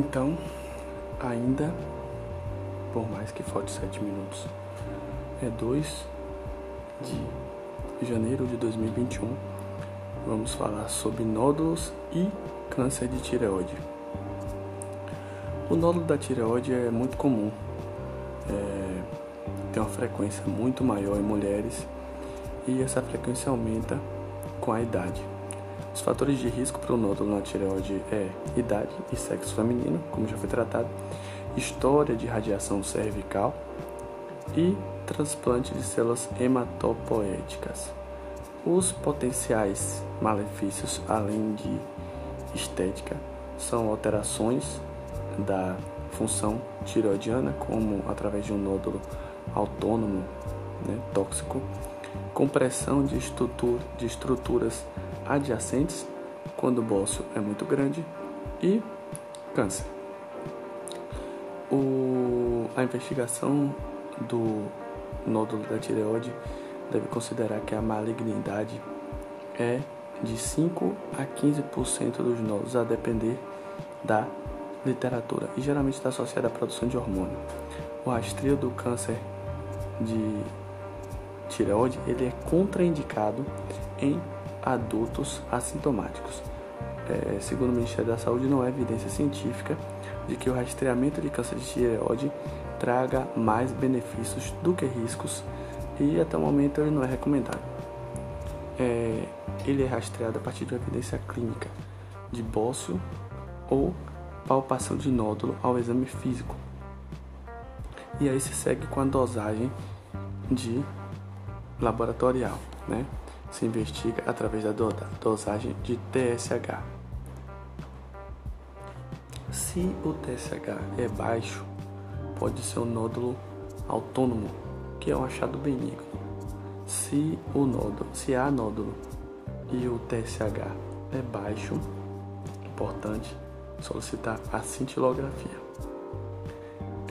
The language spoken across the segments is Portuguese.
Então, ainda, por mais que falte 7 minutos, é 2 de janeiro de 2021. Vamos falar sobre nódulos e câncer de tireoide. O nódulo da tireoide é muito comum, é, tem uma frequência muito maior em mulheres e essa frequência aumenta com a idade. Os fatores de risco para o nódulo na tireoide é idade e sexo feminino, como já foi tratado, história de radiação cervical e transplante de células hematopoéticas. Os potenciais malefícios, além de estética, são alterações da função tireoidiana, como através de um nódulo autônomo né, tóxico, compressão de, estrutura, de estruturas adjacentes, quando o bócio é muito grande, e câncer. O, a investigação do nódulo da tireoide deve considerar que a malignidade é de 5 a 15% dos nódulos, a depender da literatura, e geralmente está associada à produção de hormônio. O rastreio do câncer de tireoide ele é contraindicado em adultos assintomáticos. É, segundo o Ministério da Saúde, não há evidência científica de que o rastreamento de câncer de tireoide traga mais benefícios do que riscos e até o momento ele não é recomendado. É, ele é rastreado a partir de uma evidência clínica de bócio ou palpação de nódulo ao exame físico. E aí se segue com a dosagem de laboratorial, né? Se investiga através da dosagem de TSH. Se o TSH é baixo, pode ser um nódulo autônomo, que é um achado benigno. Se o nódulo, se há nódulo e o TSH é baixo, importante solicitar a cintilografia.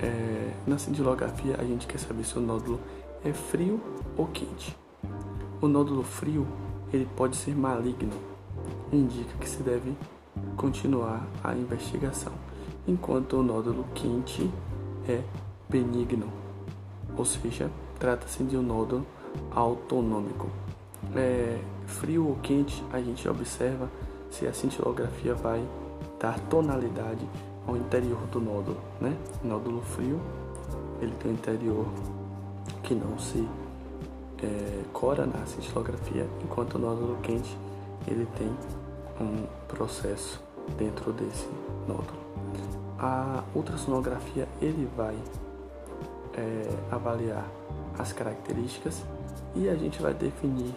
É, na cintilografia a gente quer saber se o nódulo é frio ou quente. O nódulo frio ele pode ser maligno, indica que se deve continuar a investigação, enquanto o nódulo quente é benigno, ou seja, trata-se de um nódulo autonômico. É, frio ou quente, a gente observa se a cintilografia vai dar tonalidade ao interior do nódulo, né? nódulo frio, ele tem um interior que não se é, cora na cintilografia, enquanto o nódulo quente ele tem um processo dentro desse nódulo. A ultrassonografia ele vai é, avaliar as características e a gente vai definir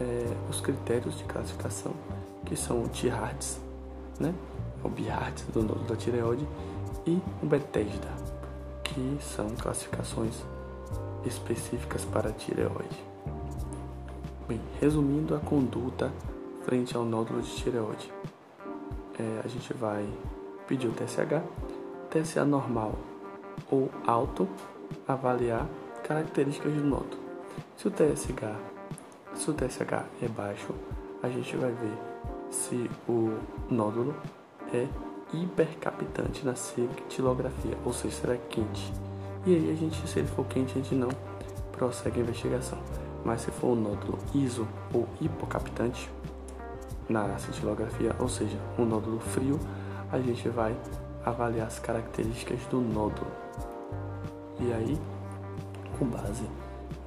é, os critérios de classificação que são o T-Hartz, né? o B-Hartz do nódulo da tireoide e o Bethesda, que são classificações específicas para a tireoide. Bem, resumindo a conduta frente ao nódulo de tireoide, é, a gente vai pedir o TSH, TSH normal ou alto, avaliar características do nódulo. Se o TSH, se o TSH é baixo, a gente vai ver se o nódulo é hipercapitante na cintilografia, ou seja, será quente. E aí a gente, se ele for quente, a gente não prossegue a investigação. Mas se for um nódulo iso ou hipocapitante na cintilografia, ou seja, um nódulo frio, a gente vai avaliar as características do nódulo. E aí, com base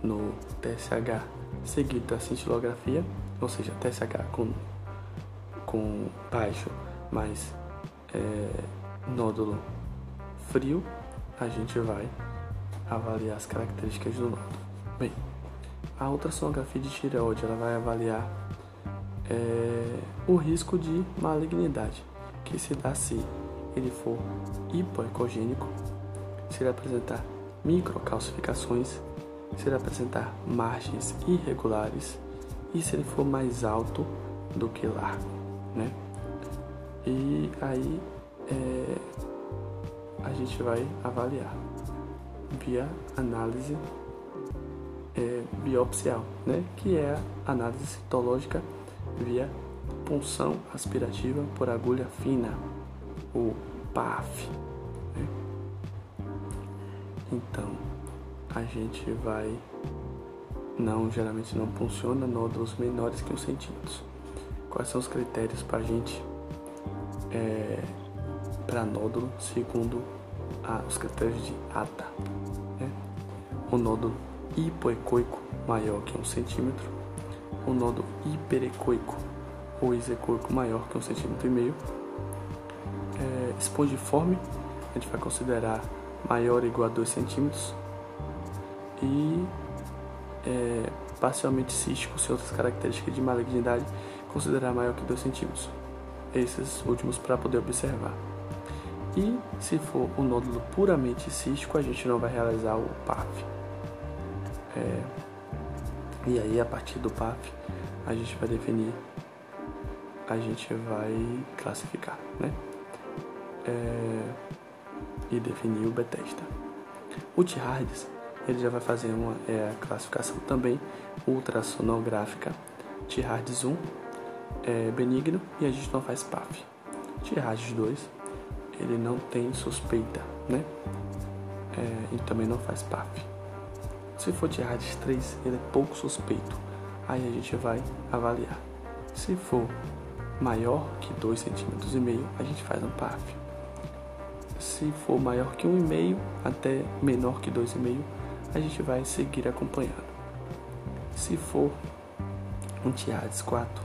no TSH seguido da cintilografia, ou seja, TSH com, com baixo, mas é, nódulo frio, a gente vai avaliar as características do nódulo. Bem, a ultrassonografia de tireoide ela vai avaliar é, o risco de malignidade que se dá se ele for hipoecogênico, se ele apresentar microcalcificações, se ele apresentar margens irregulares e se ele for mais alto do que largo, né? E aí é, a gente vai avaliar via análise é, biopsial, né? Que é a análise citológica via punção aspirativa por agulha fina, o PAF. Né? Então, a gente vai. Não, geralmente não funciona nódulos menores que um centímetro. Quais são os critérios para a gente. É, para nódulo, segundo a, os critérios de ATA? Né? O nódulo hipoecoico maior que um centímetro, o nódulo hiperecoico ou isecoico maior que um centímetro e meio, é, espongiforme, a gente vai considerar maior ou igual a 2 centímetros, e é, parcialmente cístico, sem outras características de malignidade, considerar maior que 2 centímetros. Esses últimos para poder observar. E se for um nódulo puramente cístico, a gente não vai realizar o PAF. É, e aí, a partir do PAF, a gente vai definir, a gente vai classificar, né? É, e definir o Bethesda. O T-Hards, ele já vai fazer uma é, classificação também ultrassonográfica. T-Hards 1 é benigno e a gente não faz PAF. T-Hards 2, ele não tem suspeita, né? É, e também não faz PAF. Se for de Hades 3, ele é pouco suspeito. Aí a gente vai avaliar. Se for maior que 2,5 cm, a gente faz um PAF. Se for maior que 1,5 até menor que 2,5, a gente vai seguir acompanhando. Se for um Tiades 4,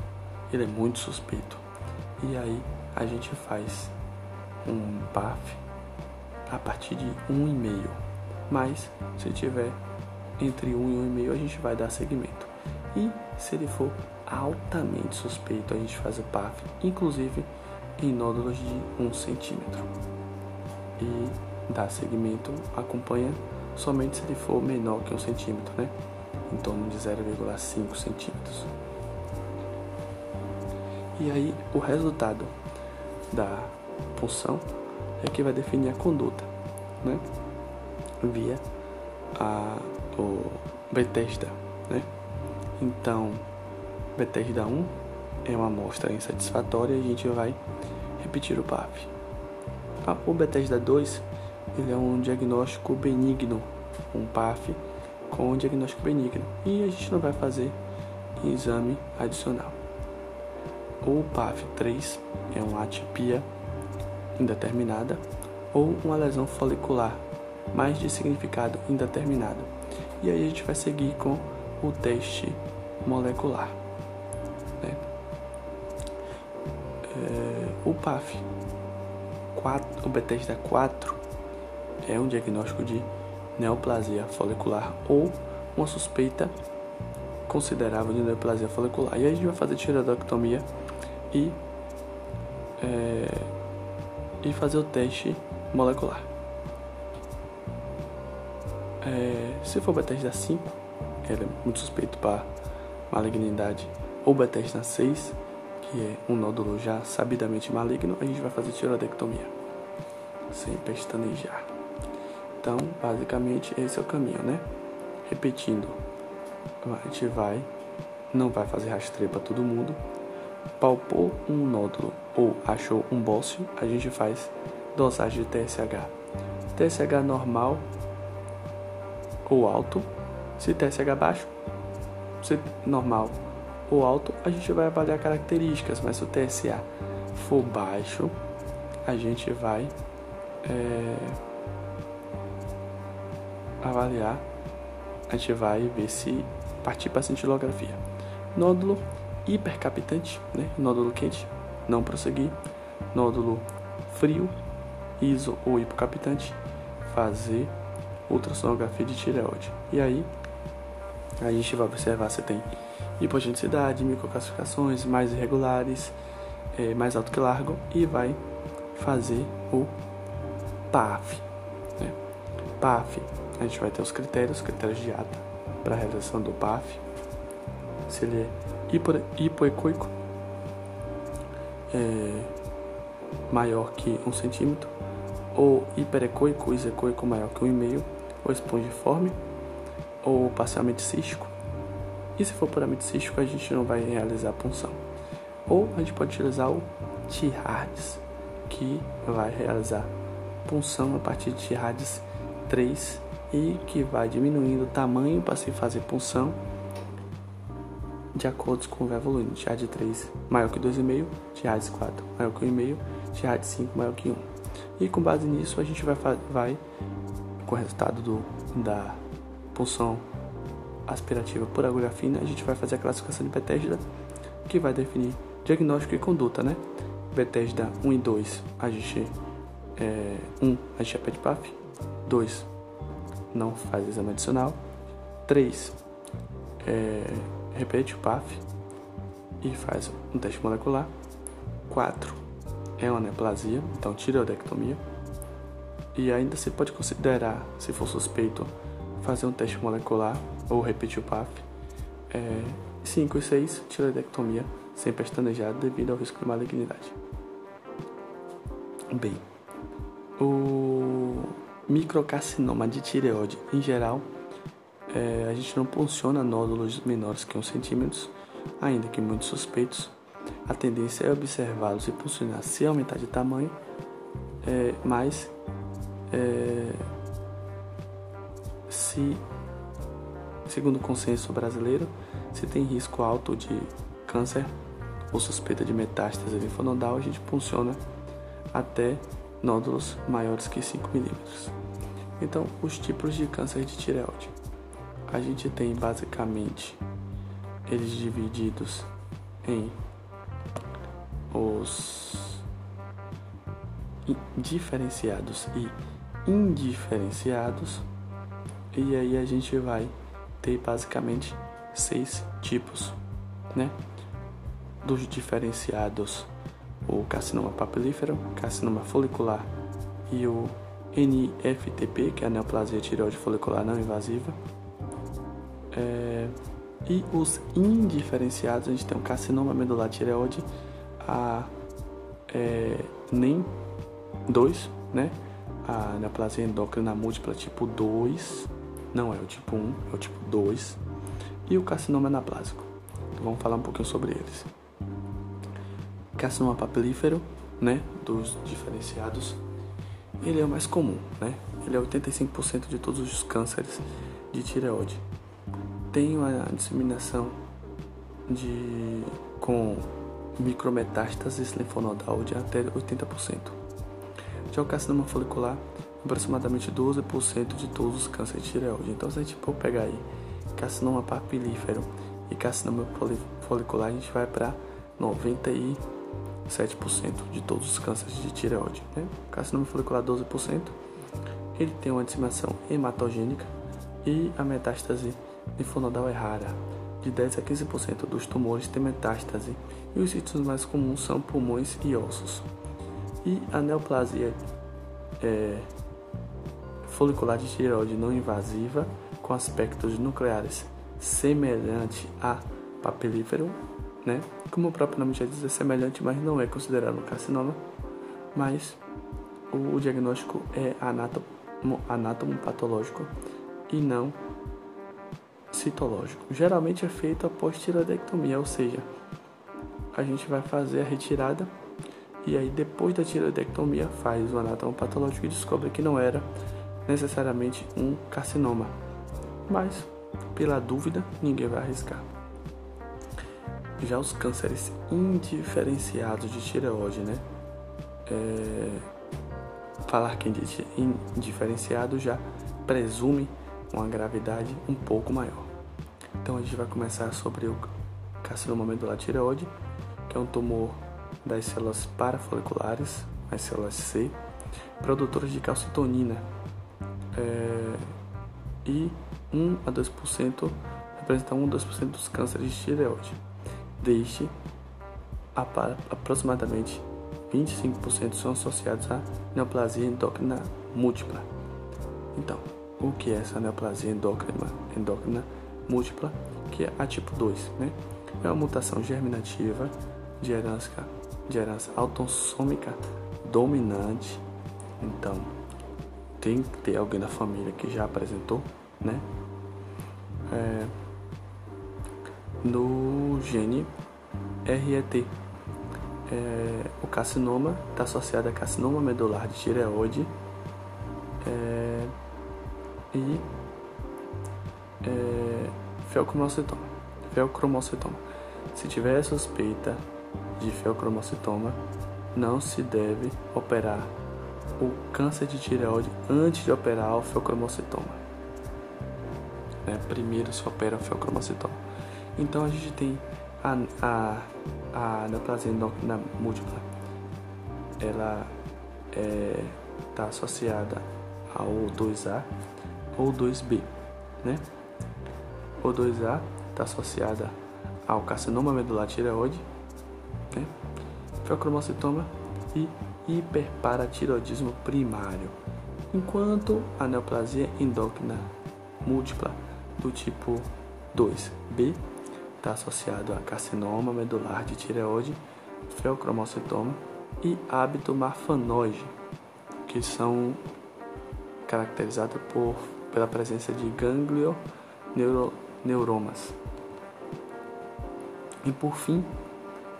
ele é muito suspeito. E aí a gente faz um PAF a partir de 1,5. Mas se tiver entre 1 e 1,5 a gente vai dar seguimento. E se ele for altamente suspeito, a gente faz o PAF, inclusive em nódulos de 1 centímetro. E dá seguimento, acompanha somente se ele for menor que 1 centímetro, né? Em torno de 0,5 centímetros. E aí o resultado da punção é que vai definir a conduta, né? Via a o Bethesda, né? Então, Bethesda 1 é uma amostra insatisfatória e a gente vai repetir o PAF. Ah, o Bethesda 2 ele é um diagnóstico benigno, um PAF com um diagnóstico benigno e a gente não vai fazer exame adicional. O PAF 3 é uma atipia indeterminada ou uma lesão folicular, mais de significado indeterminado e aí a gente vai seguir com o teste molecular. Né? É, o PAF 4, o Bethesda 4 é um diagnóstico de neoplasia folicular ou uma suspeita considerável de neoplasia folicular. E aí a gente vai fazer tiroidectomia e, é, e fazer o teste molecular. É, se for Bethesda 5, ela é muito suspeito para malignidade, ou Bethesda 6, que é um nódulo já sabidamente maligno, a gente vai fazer tiroidectomia, sem pestanejar. Então, basicamente, esse é o caminho, né? Repetindo, a gente vai, não vai fazer rastreio para todo mundo, palpou um nódulo ou achou um bócio, a gente faz dosagem de TSH. TSH normal ou alto. Se TSH baixo, se normal ou alto, a gente vai avaliar características, mas se o TSA for baixo, a gente vai é, avaliar, a gente vai ver se partir para cintilografia. Nódulo hipercapitante, né? nódulo quente, não prosseguir. Nódulo frio, iso ou hipocapitante, fazer ultrassonografia de tireoide. E aí a gente vai observar se tem hipogenicidade, microcalcificações mais irregulares, é, mais alto que largo e vai fazer o PAF. Né? PAF, a gente vai ter os critérios, critérios de ata para a realização do PAF. Se ele é hipo, hipoecoico, é, maior que um centímetro, ou hiperecoico, isecoico maior que um e meio, ou espongiforme ou parcialmente cístico. E se for puramente cístico, a gente não vai realizar punção. Ou a gente pode utilizar o T-Hards, que vai realizar punção a partir de TIRADS 3 e que vai diminuindo o tamanho para se fazer punção de acordo com o evoluindo. TIRAD 3 maior que 2,5, TIRAD 4 maior que 1,5, TIRAD 5 maior que 1. E com base nisso a gente vai, vai com o resultado do, da punção aspirativa por agulha fina, a gente vai fazer a classificação de Bethesda, que vai definir diagnóstico e conduta, né? Bethesda 1 e 2, a gente é, 1, a gente pede PAF, 2, não faz exame adicional, 3, é, repete o PAF e faz um teste molecular, 4, é uma neoplasia, então tireoidectomia, e ainda se pode considerar, se for suspeito, fazer um teste molecular ou repetir o PAF. 5 é, e 6, tiroidectomia sem pestanejar devido ao risco de malignidade. Bem, o microcarcinoma de tireoide em geral, é, a gente não funciona nódulos menores que 1 centímetro, ainda que muito suspeitos. A tendência é observá-los e funcionar se aumentar de tamanho, é, mas é, se, segundo o consenso brasileiro, se tem risco alto de câncer ou suspeita de metástase linfonodal, a gente funciona até nódulos maiores que 5 milímetros. Então, os tipos de câncer de tireoide. A gente tem basicamente eles divididos em os diferenciados e indiferenciados. E aí a gente vai ter basicamente seis tipos, né? Dos diferenciados, o carcinoma papilífero, carcinoma folicular e o NFTP, que é a neoplasia tireoide folicular não invasiva. É, e os indiferenciados, a gente tem o carcinoma medular tireoide, a é, NEM 2, né? A neoplasia endócrina múltipla tipo 2, não é o tipo 1, é o tipo 2, e o carcinoma anaplásico. Vamos falar um pouquinho sobre eles. Carcinoma papilífero, né, dos diferenciados, ele é o mais comum, né? Ele é 85% de todos os cânceres de tireoide. Tem uma disseminação de com micrometástases linfonodal de até 80%. Já o carcinoma folicular, aproximadamente 12% de todos os cânceres de tireoide. Então, se a gente for pegar aí carcinoma papilífero e carcinoma folicular, a gente vai para 97% de todos os cânceres de tireoide. Né? Carcinoma folicular, 12%. Ele tem uma disseminação hematogênica e a metástase linfonodal é rara. De 10 a 15% dos tumores têm metástase e os sítios mais comuns são pulmões e ossos. E a neoplasia é, folicular de tireoide não invasiva com aspectos nucleares semelhante a papilífero, né? Como o próprio nome já diz, é semelhante, mas não é considerado um carcinoma. Mas o diagnóstico é anátomo, anátomo patológico e não citológico. Geralmente é feito após tiroidectomia, ou seja, a gente vai fazer a retirada e aí depois da tiroidectomia faz o anátomo patológico e descobre que não era necessariamente um carcinoma. Mas, pela dúvida, ninguém vai arriscar. Já os cânceres indiferenciados de tireoide, né? É... Falar que é indiferenciado já presume uma gravidade um pouco maior. Então a gente vai começar sobre o carcinoma medular tireoide, que é um tumor das células parafoliculares, as células C, produtoras de calcitonina, é, e 1 a 2% representa 1 a 2% dos cânceres de tireoide. Deste, aproximadamente 25% são associados à neoplasia endócrina múltipla. Então, o que é essa neoplasia endócrina, endócrina múltipla? Que é a tipo 2, né? É uma mutação germinativa de herança, de herança autossômica dominante. Então, tem que ter alguém da família que já apresentou, né? É, no gene RET. é, o carcinoma está associado a carcinoma medular de tireoide é, e é, feocromocitoma. feocromocitoma. Se tiver suspeita de feocromocitoma, não se deve operar o câncer de tireoide antes de operar o feocromocitoma. Né? Primeiro se opera o feocromocitoma. Então a gente tem a, a, a neoplasia endócrina múltipla. Ela está é, tá associada ao 2A ou 2B, né? O 2A está associada ao carcinoma medular tireoide, né? e hiperparatiroidismo primário, enquanto a neoplasia endócrina múltipla do tipo 2B está associado a carcinoma medular de tireoide, feocromocitoma e hábito marfanoide, que são caracterizados por, pela presença de gânglio neuro, neuromas. E por fim,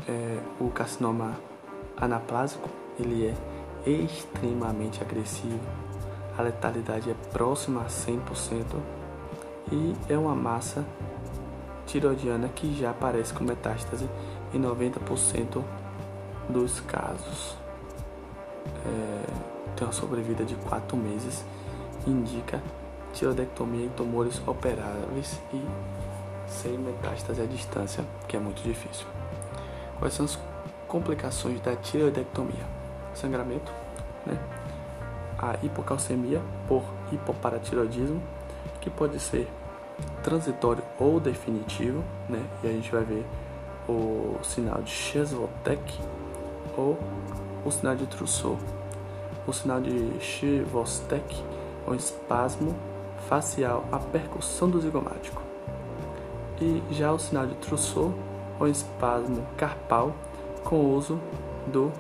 é, o carcinoma anaplásico ele é extremamente agressivo, a letalidade é próxima a 100% e é uma massa tiroidiana que já aparece com metástase em 90% dos casos. É, tem uma sobrevida de 4 meses, indica tiroidectomia em tumores operáveis e sem metástase à distância, que é muito difícil. Quais são as complicações da tiroidectomia? Sangramento, né? a hipocalcemia por hipoparatiroidismo, que pode ser transitório ou definitivo, né? E a gente vai ver o sinal de Chesvotek ou o sinal de Trousseau. O sinal de Chesvotek é um espasmo facial, a percussão do zigomático. E já o sinal de Trousseau é um espasmo carpal com o uso do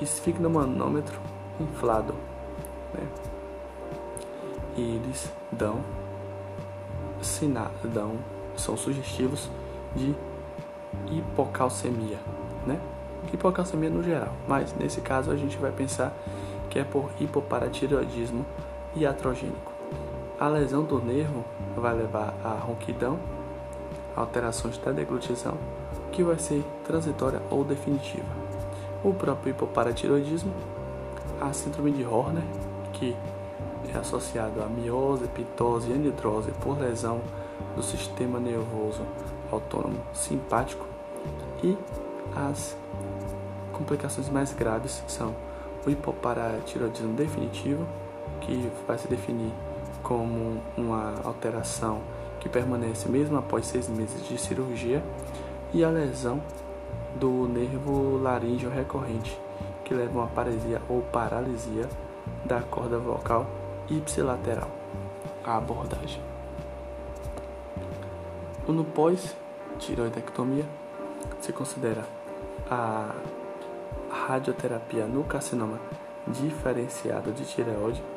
esfigmomanômetro inflado. Né? E eles dão sinadão são sugestivos de hipocalcemia, né? Hipocalcemia no geral, mas nesse caso a gente vai pensar que é por hipoparatiroidismo iatrogênico. A lesão do nervo vai levar a ronquidão, alterações da deglutição, que vai ser transitória ou definitiva. O próprio hipoparatiroidismo, a síndrome de Horner, que é associado a miose, pitose e anidrose por lesão do sistema nervoso autônomo simpático e as complicações mais graves são o hipoparatiroidismo definitivo, que vai se definir como uma alteração que permanece mesmo após seis meses de cirurgia, e a lesão do nervo laríngeo recorrente, que leva a uma paresia ou paralisia da corda vocal ipsilateral. A abordagem. No pós-tiroidectomia, se considera a radioterapia no carcinoma diferenciado de tireoide.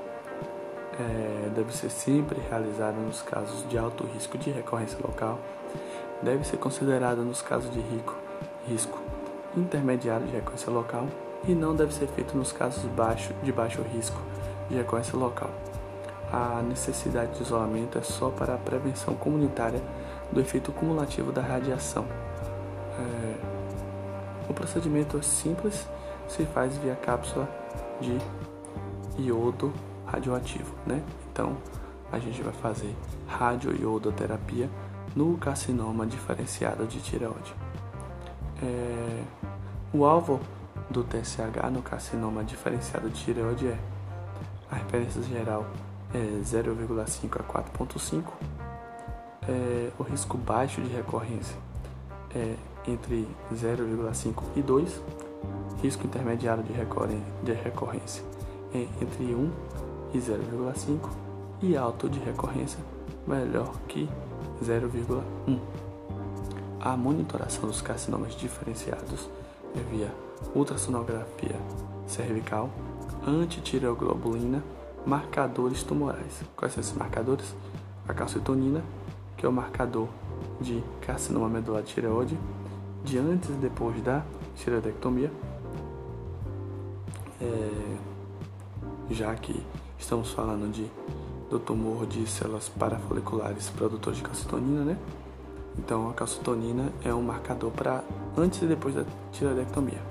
É, deve ser sempre realizada nos casos de alto risco de recorrência local. Deve ser considerada nos casos de rico, risco intermediário de recorrência local e não deve ser feito nos casos baixo, de baixo risco de recorrência local. A necessidade de isolamento é só para a prevenção comunitária do efeito cumulativo da radiação. É, o procedimento é simples, se faz via cápsula de iodo radioativo, né? Então, a gente vai fazer radioiodoterapia no carcinoma diferenciado de tireoide. É, o alvo do TSH no carcinoma diferenciado de tireoide é a referência geral é 0,5 a 4,5. É, o risco baixo de recorrência é entre 0,5 e 2. Risco intermediário de, de recorrência é entre 1 e 0,5. E alto de recorrência melhor que 0,1. A monitoração dos carcinomas diferenciados é via ultrassonografia cervical, antitireoglobulina marcadores tumorais. Quais são esses marcadores? A calcitonina, que é o marcador de carcinoma medular tireoide, de antes e depois da tireoidectomia, é, já que estamos falando de, do tumor de células parafoliculares produtores de calcitonina, né? Então a calcitonina é um marcador para antes e depois da tireoidectomia.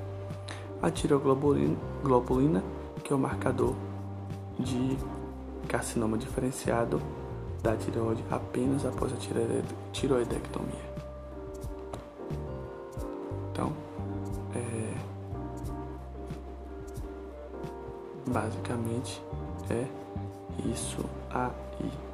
A tireoglobulina, que é o marcador de carcinoma diferenciado da tireoide apenas após a tireoidectomia. Então, é, basicamente é isso aí.